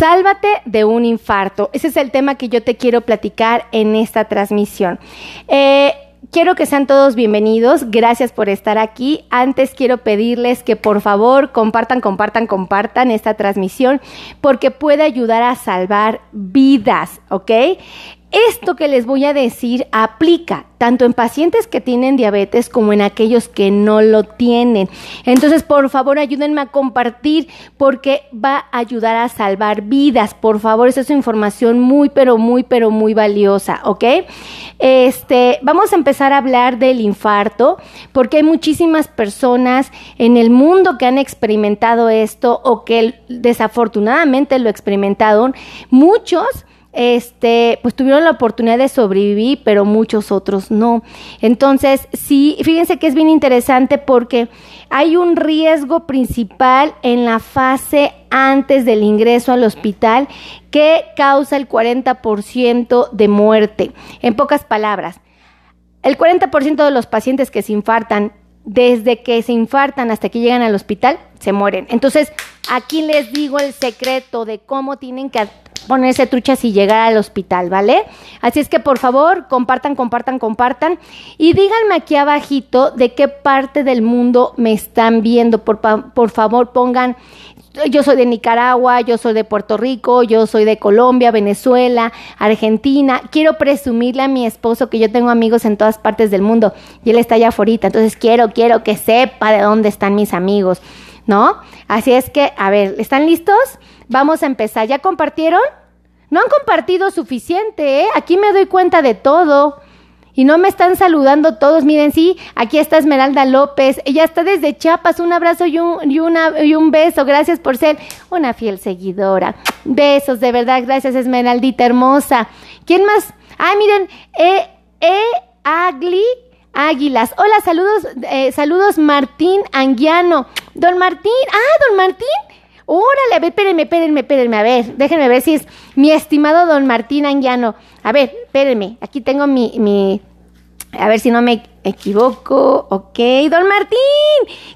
Sálvate de un infarto. Ese es el tema que yo te quiero platicar en esta transmisión. Eh, quiero que sean todos bienvenidos. Gracias por estar aquí. Antes quiero pedirles que por favor compartan, compartan, compartan esta transmisión porque puede ayudar a salvar vidas, ¿ok? Esto que les voy a decir aplica tanto en pacientes que tienen diabetes como en aquellos que no lo tienen. Entonces, por favor, ayúdenme a compartir porque va a ayudar a salvar vidas. Por favor, esa es información muy, pero muy, pero muy valiosa, ¿ok? Este, vamos a empezar a hablar del infarto porque hay muchísimas personas en el mundo que han experimentado esto o que desafortunadamente lo experimentaron. Muchos este, pues tuvieron la oportunidad de sobrevivir, pero muchos otros no. Entonces, sí, fíjense que es bien interesante porque hay un riesgo principal en la fase antes del ingreso al hospital que causa el 40% de muerte. En pocas palabras, el 40% de los pacientes que se infartan desde que se infartan hasta que llegan al hospital, se mueren. Entonces, aquí les digo el secreto de cómo tienen que ponerse truchas y llegar al hospital, ¿vale? Así es que por favor, compartan, compartan, compartan y díganme aquí abajito de qué parte del mundo me están viendo. Por, por favor, pongan yo soy de Nicaragua, yo soy de Puerto Rico, yo soy de Colombia, Venezuela, Argentina. Quiero presumirle a mi esposo que yo tengo amigos en todas partes del mundo y él está allá afuera. Entonces quiero, quiero que sepa de dónde están mis amigos, ¿no? Así es que, a ver, ¿están listos? Vamos a empezar. ¿Ya compartieron? No han compartido suficiente, ¿eh? Aquí me doy cuenta de todo. Y no me están saludando todos. Miren, sí, aquí está Esmeralda López. Ella está desde Chiapas. Un abrazo y un, beso. Gracias por ser una fiel seguidora. Besos, de verdad. Gracias, Esmeraldita hermosa. ¿Quién más? Ay, miren, E. E. Agli. Águilas. Hola, saludos, eh, saludos Martín Anguiano. Don Martín, ah, don Martín, Órale, a ver, espérenme, espérenme, espérenme, a ver, déjenme ver si es mi estimado don Martín Anguiano. A ver, espérenme, aquí tengo mi, mi, a ver si no me equivoco. Ok, don Martín,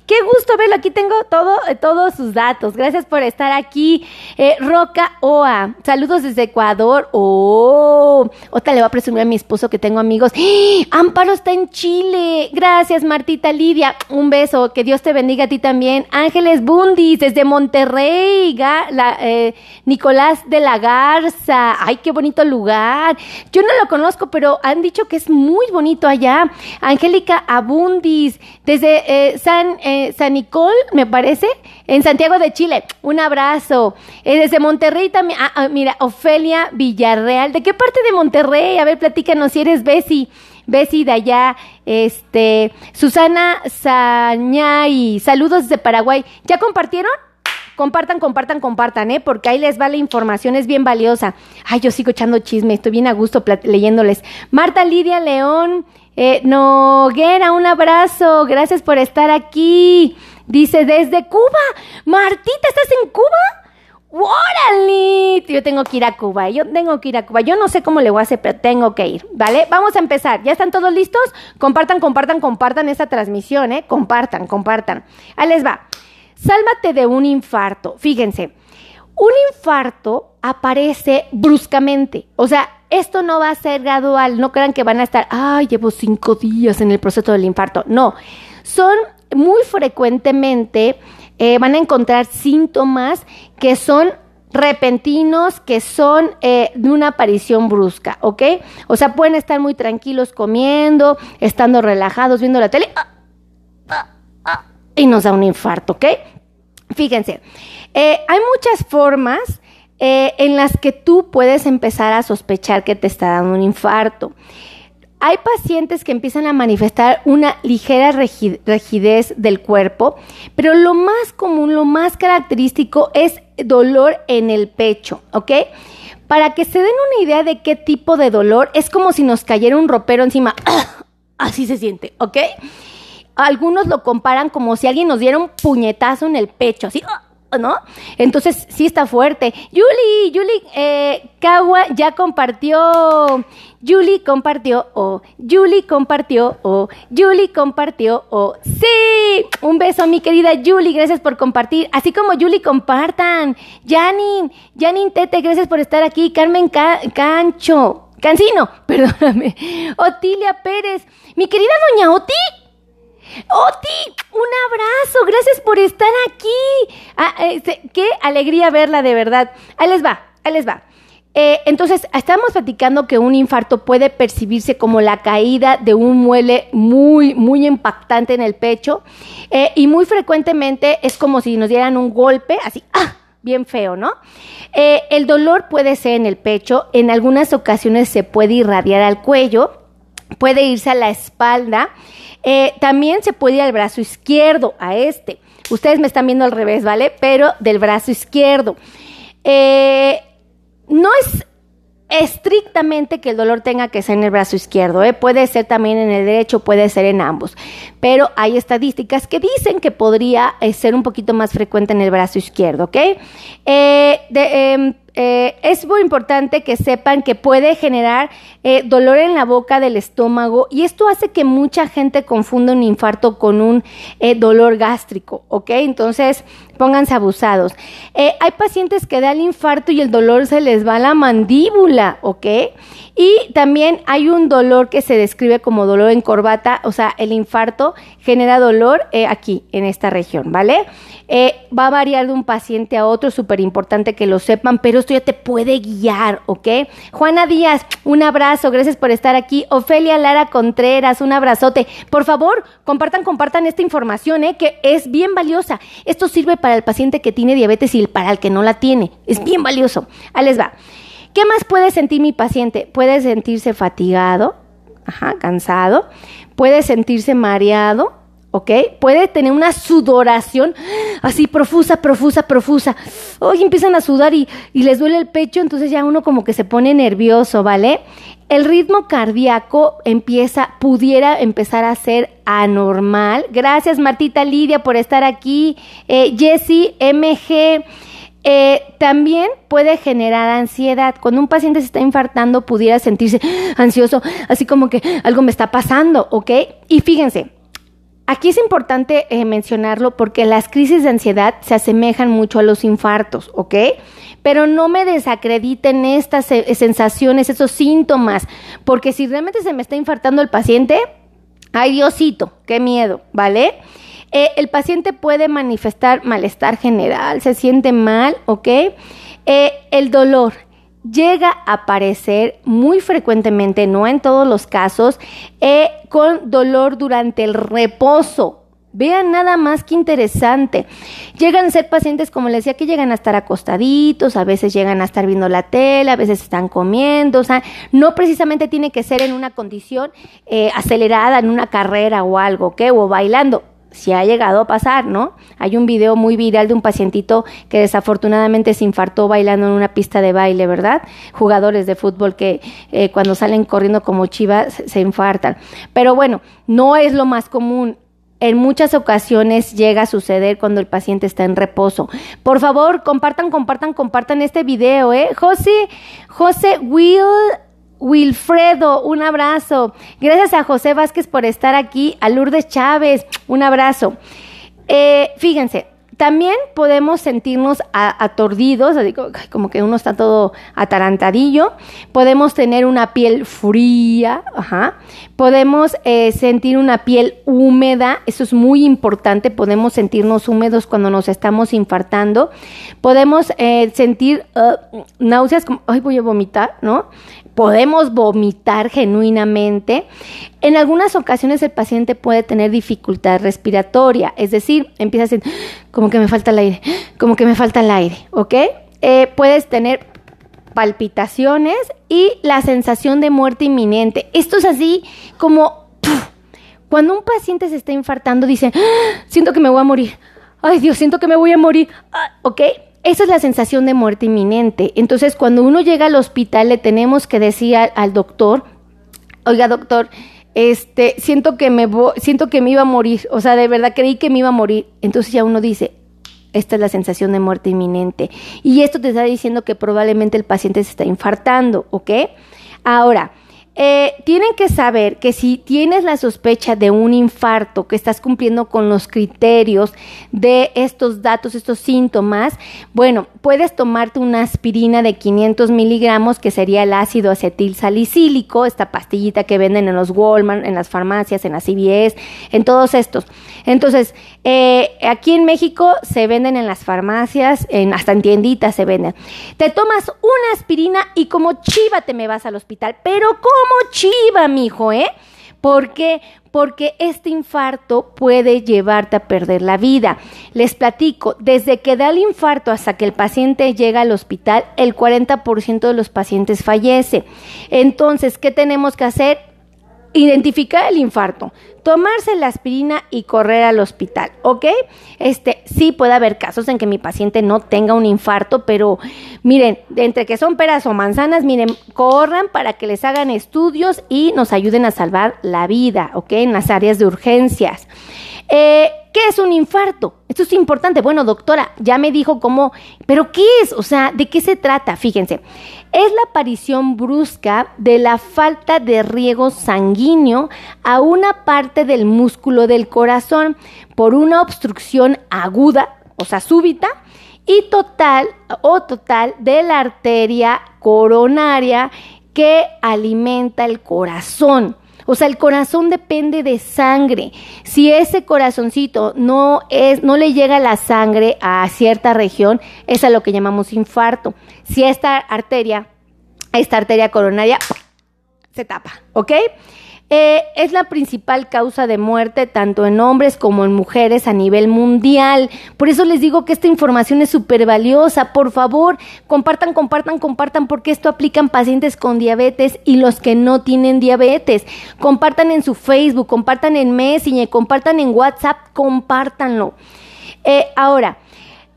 qué gusto verlo. Aquí tengo todo, eh, todos sus datos. Gracias por estar aquí. Eh, Roca Oa, saludos desde Ecuador. Oh, otra le voy a presumir a mi esposo que tengo amigos. ¡Ah! Amparo está en Chile. Gracias, Martita Lidia. Un beso. Que Dios te bendiga a ti también. Ángeles Bundis desde Monterrey. eh, Nicolás de la Garza. Ay, qué bonito lugar. Yo no lo conozco, pero han dicho que es muy bonito allá. Angélica Abundis, desde eh, San, eh, San Nicol, me parece, en Santiago de Chile. Un abrazo. Eh, desde Monterrey también. Ah, ah, mira, Ofelia Villarreal. ¿De qué parte de Monterrey? A ver, platícanos si eres Bessie. Bessie de allá, este, Susana Sañay, saludos desde Paraguay. ¿Ya compartieron? Compartan, compartan, compartan, ¿eh? Porque ahí les va la información, es bien valiosa. Ay, yo sigo echando chisme, estoy bien a gusto leyéndoles. Marta Lidia León, eh, Noguera, un abrazo. Gracias por estar aquí. Dice desde Cuba. Martita, ¿estás en Cuba? ¡Órale! Yo tengo que ir a Cuba. Yo tengo que ir a Cuba. Yo no sé cómo le voy a hacer, pero tengo que ir. ¿Vale? Vamos a empezar. ¿Ya están todos listos? Compartan, compartan, compartan esta transmisión, ¿eh? Compartan, compartan. Ahí les va. Sálvate de un infarto. Fíjense. Un infarto aparece bruscamente. O sea, esto no va a ser gradual. No crean que van a estar, ay, llevo cinco días en el proceso del infarto. No, son muy frecuentemente, eh, van a encontrar síntomas que son repentinos que son eh, de una aparición brusca, ¿ok? O sea, pueden estar muy tranquilos comiendo, estando relajados, viendo la tele, ah, ah, y nos da un infarto, ¿ok? Fíjense, eh, hay muchas formas eh, en las que tú puedes empezar a sospechar que te está dando un infarto. Hay pacientes que empiezan a manifestar una ligera rigidez del cuerpo, pero lo más común, lo más característico es dolor en el pecho, ¿ok? Para que se den una idea de qué tipo de dolor, es como si nos cayera un ropero encima. Así se siente, ¿ok? Algunos lo comparan como si alguien nos diera un puñetazo en el pecho, así. ¿no? Entonces, sí está fuerte. Yuli, Yuli, eh, Kawa ya compartió. Yuli compartió, o Yuli compartió, o Yuli compartió, o sí. Un beso, mi querida Yuli, gracias por compartir. Así como Yuli, compartan. Janin, Janin Tete, gracias por estar aquí. Carmen Cancho, Cancino, perdóname. Otilia Pérez, mi querida doña Oti. Oti, un abrazo, gracias por estar aquí. Ah, este, qué alegría verla de verdad. Ahí les va, ahí les va. Eh, entonces, estamos platicando que un infarto puede percibirse como la caída de un muele muy, muy impactante en el pecho eh, y muy frecuentemente es como si nos dieran un golpe, así, ¡ah! bien feo, ¿no? Eh, el dolor puede ser en el pecho, en algunas ocasiones se puede irradiar al cuello, puede irse a la espalda eh, también se puede ir al brazo izquierdo, a este. Ustedes me están viendo al revés, ¿vale? Pero del brazo izquierdo. Eh, no es estrictamente que el dolor tenga que ser en el brazo izquierdo, ¿eh? puede ser también en el derecho, puede ser en ambos, pero hay estadísticas que dicen que podría ser un poquito más frecuente en el brazo izquierdo, ¿ok? de, em, eh, es muy importante que sepan que puede generar eh, dolor en la boca del estómago y esto hace que mucha gente confunda un infarto con un eh, dolor gástrico, ¿ok? Entonces, pónganse abusados. hay pacientes que da el infarto y el dolor se les va a la mandíbula, ¿ok? Y también hay un dolor que se describe como dolor en corbata, o sea, el infarto genera dolor aquí, en esta región, ¿vale? va a variar de un paciente a otro, súper importante que lo sepan, pero esto ya te puede guiar, ¿ok? Juana Díaz, un abrazo, gracias por estar aquí. Ofelia Lara Contreras, un abrazote. Por favor, compartan, compartan esta información, ¿eh? Que es bien valiosa. Esto sirve para el paciente que tiene diabetes y para el que no la tiene. Es bien valioso. Ahí les va. ¿Qué más puede sentir mi paciente? Puede sentirse fatigado, ajá, cansado, puede sentirse mareado, ¿ok? Puede tener una sudoración así profusa, profusa, profusa. Hoy empiezan a sudar y, les duele el pecho, entonces ya uno como que se pone nervioso, ¿vale? El ritmo cardíaco empieza, pudiera empezar a ser anormal. Gracias Martita Lidia por estar aquí. Eh, MG. Eh, también puede generar ansiedad. Cuando un paciente se está infartando, pudiera sentirse ansioso, así como que algo me está pasando, ¿ok? Y fíjense, Aquí es importante eh, mencionarlo porque las crisis de ansiedad se asemejan mucho a los infartos, ¿ok? Pero no me desacrediten estas eh, sensaciones, esos síntomas, porque si realmente se me está infartando el paciente, ay Diosito, qué miedo, ¿vale? Eh, el paciente puede manifestar malestar general, se siente mal, ¿ok? el dolor, llega a aparecer muy frecuentemente, no en todos los casos, eh, con dolor durante el reposo. Vean nada más que interesante. Llegan a ser pacientes, como les decía, que llegan a estar acostaditos, a veces llegan a estar viendo la tele, a veces están comiendo, o sea, no precisamente tiene que ser en una condición eh, acelerada, en una carrera o algo, ¿qué? O bailando si ha llegado a pasar, ¿no? Hay un video muy viral de un pacientito que desafortunadamente se infartó bailando en una pista de baile, ¿verdad? Jugadores de fútbol que eh, cuando salen corriendo como chivas se infartan. Pero bueno, no es lo más común. En muchas ocasiones llega a suceder cuando el paciente está en reposo. Por favor, compartan, compartan, compartan este video, ¿eh? José, José Will Wilfredo, un abrazo. Gracias a José Vázquez por estar aquí. A Lourdes Chávez, un abrazo. Eh, fíjense, también podemos sentirnos atordidos, como que uno está todo atarantadillo. Podemos tener una piel fría, ajá. Podemos eh, sentir una piel húmeda, eso es muy importante. Podemos sentirnos húmedos cuando nos estamos infartando. Podemos eh, sentir náuseas, como, ay, voy a vomitar, ¿no? Podemos vomitar genuinamente. En algunas ocasiones el paciente puede tener dificultad respiratoria, es decir, empieza a decir, como que me falta el aire, como que me falta el aire, ¿ok? Eh, puedes tener palpitaciones y la sensación de muerte inminente. Esto es así como cuando un paciente se está infartando, dice, ¡Ah! siento que me voy a morir. Ay Dios, siento que me voy a morir. Ah, ¿Ok? Esa es la sensación de muerte inminente. Entonces, cuando uno llega al hospital, le tenemos que decir al, doctor, oiga doctor, este, siento que me siento que me iba a morir, o sea, de verdad creí que me iba a morir. Entonces ya uno dice, esta es la sensación de muerte inminente. Y esto te está diciendo que probablemente el paciente se está infartando, ¿ok? Ahora, eh, tienen que saber que si tienes la sospecha de un infarto, que estás cumpliendo con los criterios de estos datos, estos síntomas, bueno, puedes tomarte una aspirina de 500 miligramos, que sería el ácido acetil salicílico, esta pastillita que venden en los Walmart, en las farmacias, en las CVS, en todos estos. Entonces, eh, aquí en México se venden en las farmacias, hasta en tienditas se venden. Te tomas una aspirina y como chiva te me vas al hospital, pero ¿cómo? Como chiva, mijo, ¿eh? ¿Por qué? Porque este infarto puede llevarte a perder la vida. Les platico, desde que da el infarto hasta que el paciente llega al hospital, el 40% de los pacientes fallece. Entonces, ¿qué tenemos que hacer? Identificar el infarto tomarse la aspirina y correr al hospital, ¿ok? Este, sí puede haber casos en que mi paciente no tenga un infarto, pero miren, entre que son peras o manzanas, miren, corran para que les hagan estudios y nos ayuden a salvar la vida, ¿ok? En las áreas de urgencias. Eh, ¿Qué es un infarto? Esto es importante. Bueno, doctora, ya me dijo cómo, pero ¿qué es? O sea, ¿de qué se trata? Fíjense, es la aparición brusca de la falta de riego sanguíneo a una parte del músculo del corazón por una obstrucción aguda, o sea, súbita, y total o total de la arteria coronaria que alimenta el corazón. O sea, el corazón depende de sangre. Si ese corazoncito no es, no le llega la sangre a cierta región, es a lo que llamamos infarto. Si esta arteria, esta arteria coronaria, se tapa, ¿ok? Eh, es la principal causa de muerte tanto en hombres como en mujeres a nivel mundial. Por eso les digo que esta información es súper valiosa. Por favor, compartan, compartan, compartan, porque esto aplica en pacientes con diabetes y los que no tienen diabetes. Compartan en su Facebook, compartan en Messenger, compartan en WhatsApp, compártanlo. Eh, ahora,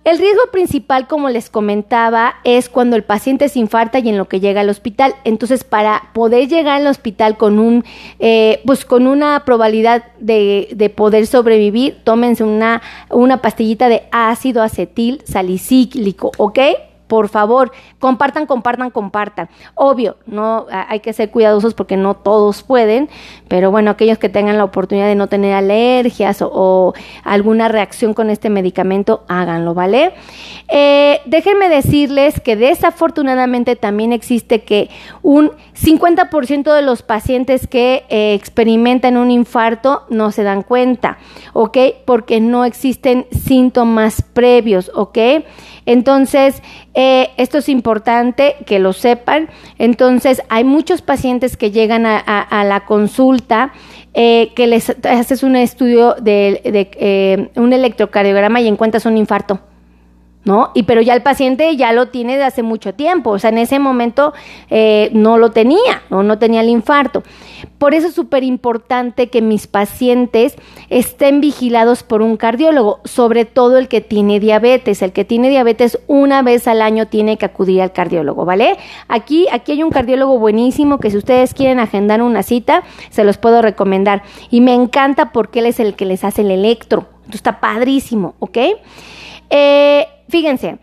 el riesgo principal, como les comentaba, es cuando el paciente se infarta y en lo que llega al hospital. Entonces, para poder llegar al hospital con un, eh, pues con una probabilidad de, de, poder sobrevivir, tómense una, una pastillita de ácido acetil salicílico, ¿ok? Por favor, compartan, compartan, compartan. Obvio, no hay que ser cuidadosos porque no todos pueden, pero bueno, aquellos que tengan la oportunidad de no tener alergias o, alguna reacción con este medicamento, háganlo, ¿vale? Eh, déjenme decirles que desafortunadamente también existe que un 50% de los pacientes que eh, experimentan un infarto no se dan cuenta, ¿ok? Porque no existen síntomas previos, ¿ok? Entonces, eh, esto es importante que lo sepan. Entonces, hay muchos pacientes que llegan a, la consulta eh, que les haces un estudio de, eh, un electrocardiograma y encuentras un infarto. ¿No? Y pero ya el paciente ya lo tiene de hace mucho tiempo, o sea, en ese momento eh, no lo tenía, o no tenía el infarto. Por eso es súper importante que mis pacientes estén vigilados por un cardiólogo, sobre todo el que tiene diabetes. El que tiene diabetes una vez al año tiene que acudir al cardiólogo, ¿vale? Aquí, aquí hay un cardiólogo buenísimo que si ustedes quieren agendar una cita, se los puedo recomendar. Y me encanta porque él es el que les hace el electro. está padrísimo, ¿ok? Eh, fíjense,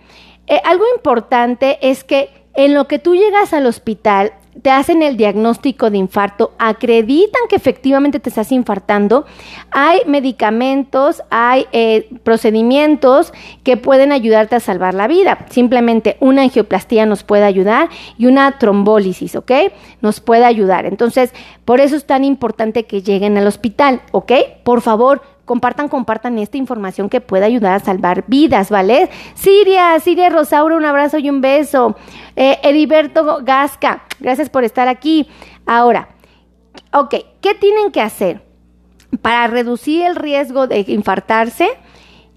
eh, algo importante es que en lo que tú llegas al hospital, te hacen el diagnóstico de infarto, acreditan que efectivamente te estás infartando, hay medicamentos, hay eh, procedimientos que pueden ayudarte a salvar la vida. Simplemente una angioplastía nos puede ayudar y una trombólisis, ¿ok? Nos puede ayudar. Entonces, por eso es tan importante que lleguen al hospital, ¿ok? Por favor, compartan, compartan esta información que pueda ayudar a salvar vidas, ¿vale? Siria, Siria Rosaura, un abrazo y un beso. Eh, Heriberto Gasca, gracias por estar aquí. Ahora, ok, ¿qué tienen que hacer para reducir el riesgo de infartarse?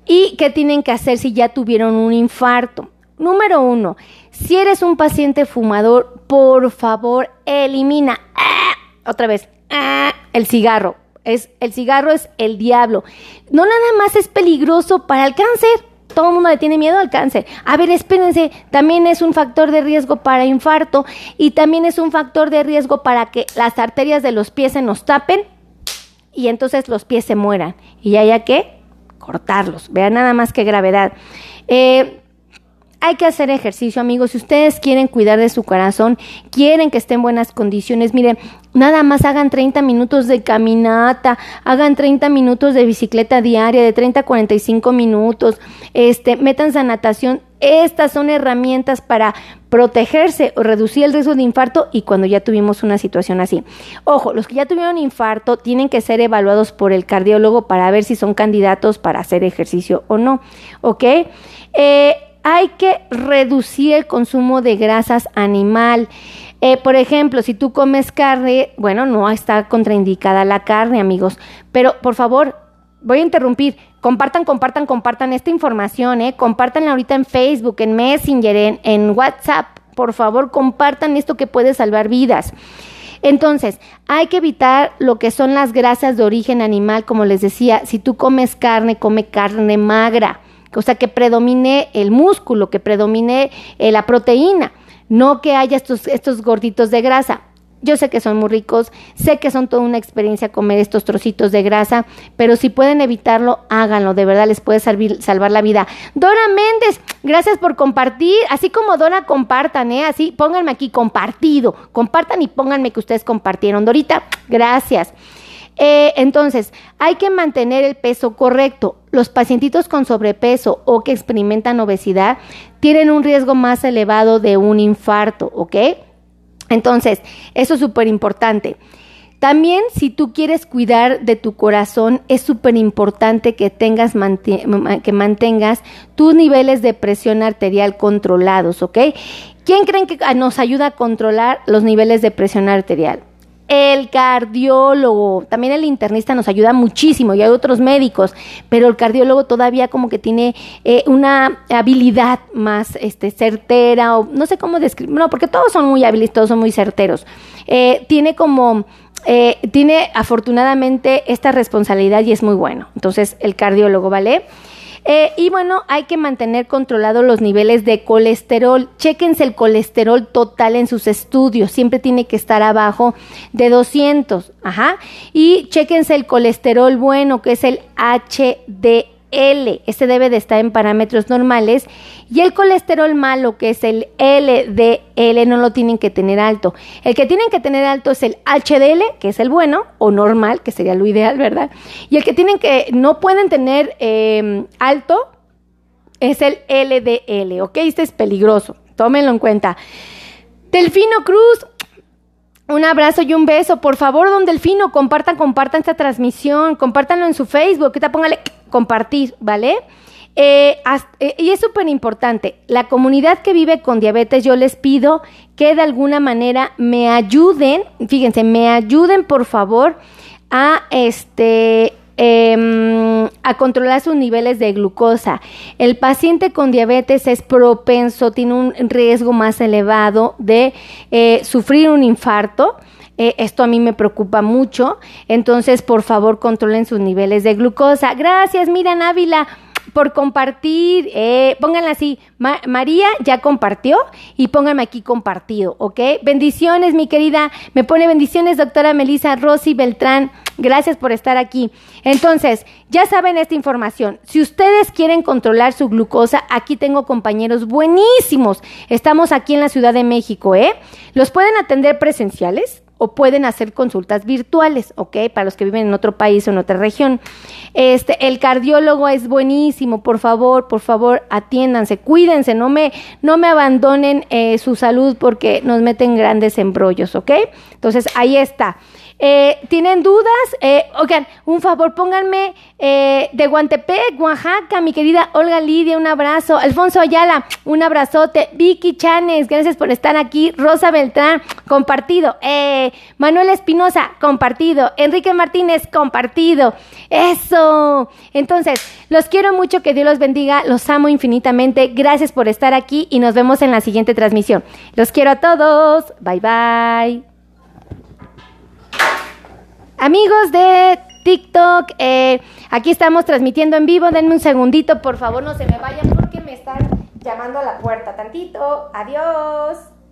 ¿Y qué tienen que hacer si ya tuvieron un infarto? Número uno, si eres un paciente fumador, por favor, elimina, ¡ah! otra vez, ¡ah! el cigarro es, el cigarro es el diablo. No nada más es peligroso para el cáncer. Todo el mundo le tiene miedo al cáncer. A ver, espérense, también es un factor de riesgo para infarto y también es un factor de riesgo para que las arterias de los pies se nos tapen y entonces los pies se mueran. ¿Y haya qué? cortarlos. Vean nada más que gravedad. Eh, hay que hacer ejercicio, amigos. Si ustedes quieren cuidar de su corazón, quieren que esté en buenas condiciones, miren, nada más hagan 30 minutos de caminata, hagan 30 minutos de bicicleta diaria, de 30 a 45 minutos, este, métanse a natación. Estas son herramientas para protegerse o reducir el riesgo de infarto y cuando ya tuvimos una situación así. Ojo, los que ya tuvieron infarto tienen que ser evaluados por el cardiólogo para ver si son candidatos para hacer ejercicio o no, ¿ok? Eh, hay que reducir el consumo de grasas animal. Eh, por ejemplo, si tú comes carne, bueno, no está contraindicada la carne, amigos, pero por favor, voy a interrumpir. Compartan, compartan, compartan esta información, ¿eh? Compartanla ahorita en Facebook, en Messenger, en, en WhatsApp. Por favor, compartan esto que puede salvar vidas. Entonces, hay que evitar lo que son las grasas de origen animal, como les decía, si tú comes carne, come carne magra o sea, que predomine el músculo, que predomine eh, la proteína, no que haya estos, estos gorditos de grasa. Yo sé que son muy ricos, sé que son toda una experiencia comer estos trocitos de grasa, pero si pueden evitarlo, háganlo, de verdad les puede salvar la vida. Dora Méndez, gracias por compartir, así como Dora, compartan, ¿eh? Así, pónganme aquí compartido, compartan y pónganme que ustedes compartieron. Dorita, gracias. Eh, entonces, hay que mantener el peso correcto. Los pacientitos con sobrepeso o que experimentan obesidad tienen un riesgo más elevado de un infarto, ¿ok? Entonces, eso es súper importante. También si tú quieres cuidar de tu corazón, es súper importante que, tengas que mantengas tus niveles de presión arterial controlados, ¿ok? ¿Quién creen que nos ayuda a controlar los niveles de presión arterial? El cardiólogo, también el internista nos ayuda muchísimo y hay otros médicos, pero el cardiólogo todavía como que tiene eh, una habilidad más este, certera o no sé cómo describir, no, porque todos son muy hábiles, todos son muy certeros. Eh, tiene como... Eh, tiene afortunadamente esta responsabilidad y es muy bueno. Entonces, el cardiólogo, ¿vale? Eh, y bueno, hay que mantener controlados los niveles de colesterol. Chéquense el colesterol total en sus estudios. Siempre tiene que estar abajo de 200. Ajá. Y chéquense el colesterol bueno, que es el HDL. L, este debe de estar en parámetros normales, y el colesterol malo, que es el LDL, no lo tienen que tener alto. El que tienen que tener alto es el HDL, que es el bueno, o normal, que sería lo ideal, ¿verdad? Y el que tienen que, no pueden tener em, alto, es el LDL, ¿ok? Este es peligroso, tómenlo en cuenta. Delfino Cruz, un abrazo y un beso. Por favor, don Delfino, compartan, compartan esta transmisión, compártanlo en su Facebook, ahorita póngale compartir, ¿vale? Eh, eh, y es súper importante, la comunidad que vive con diabetes, yo les pido que de alguna manera me ayuden, fíjense, me ayuden por favor a este em, a controlar sus niveles de glucosa. El paciente con diabetes es propenso, tiene un riesgo más elevado de eh, sufrir un infarto. Eh, esto a mí me preocupa mucho. Entonces, por favor, controlen sus niveles de glucosa. Gracias, Miriam Ávila por compartir. Eh, pónganla así. María ya compartió y pónganme aquí compartido, ¿ok? Bendiciones, mi querida. Me pone bendiciones, doctora Melissa Rosy Beltrán. Gracias por estar aquí. Entonces, ya saben esta información. Si ustedes quieren controlar su glucosa, aquí tengo compañeros buenísimos. Estamos aquí en la Ciudad de México, ¿eh? Los pueden atender presenciales o pueden hacer consultas virtuales, ¿ok? Para los que viven en otro país o en otra región. Este, el cardiólogo es buenísimo, por favor, por favor, atiéndanse, cuídense, no me, no me abandonen eh, su salud porque nos meten grandes embrollos, ¿ok? Entonces, ahí está. Eh, ¿Tienen dudas? Eh, oigan, un favor, pónganme eh, de Guantepec, Oaxaca, mi querida Olga Lidia, un abrazo. Alfonso Ayala, un abrazote. Vicky Chanes, gracias por estar aquí. Rosa Beltrán, compartido. Eh, Manuel Espinosa, compartido. Enrique Martínez, compartido. Eso. Entonces, los quiero mucho, que Dios los bendiga. Los amo infinitamente. Gracias por estar aquí y nos vemos en la siguiente transmisión. Los quiero a todos. Bye bye. Amigos de TikTok, eh, aquí estamos transmitiendo en vivo. Denme un segundito, por favor, no se me vayan porque me están llamando a la puerta. Tantito. Adiós.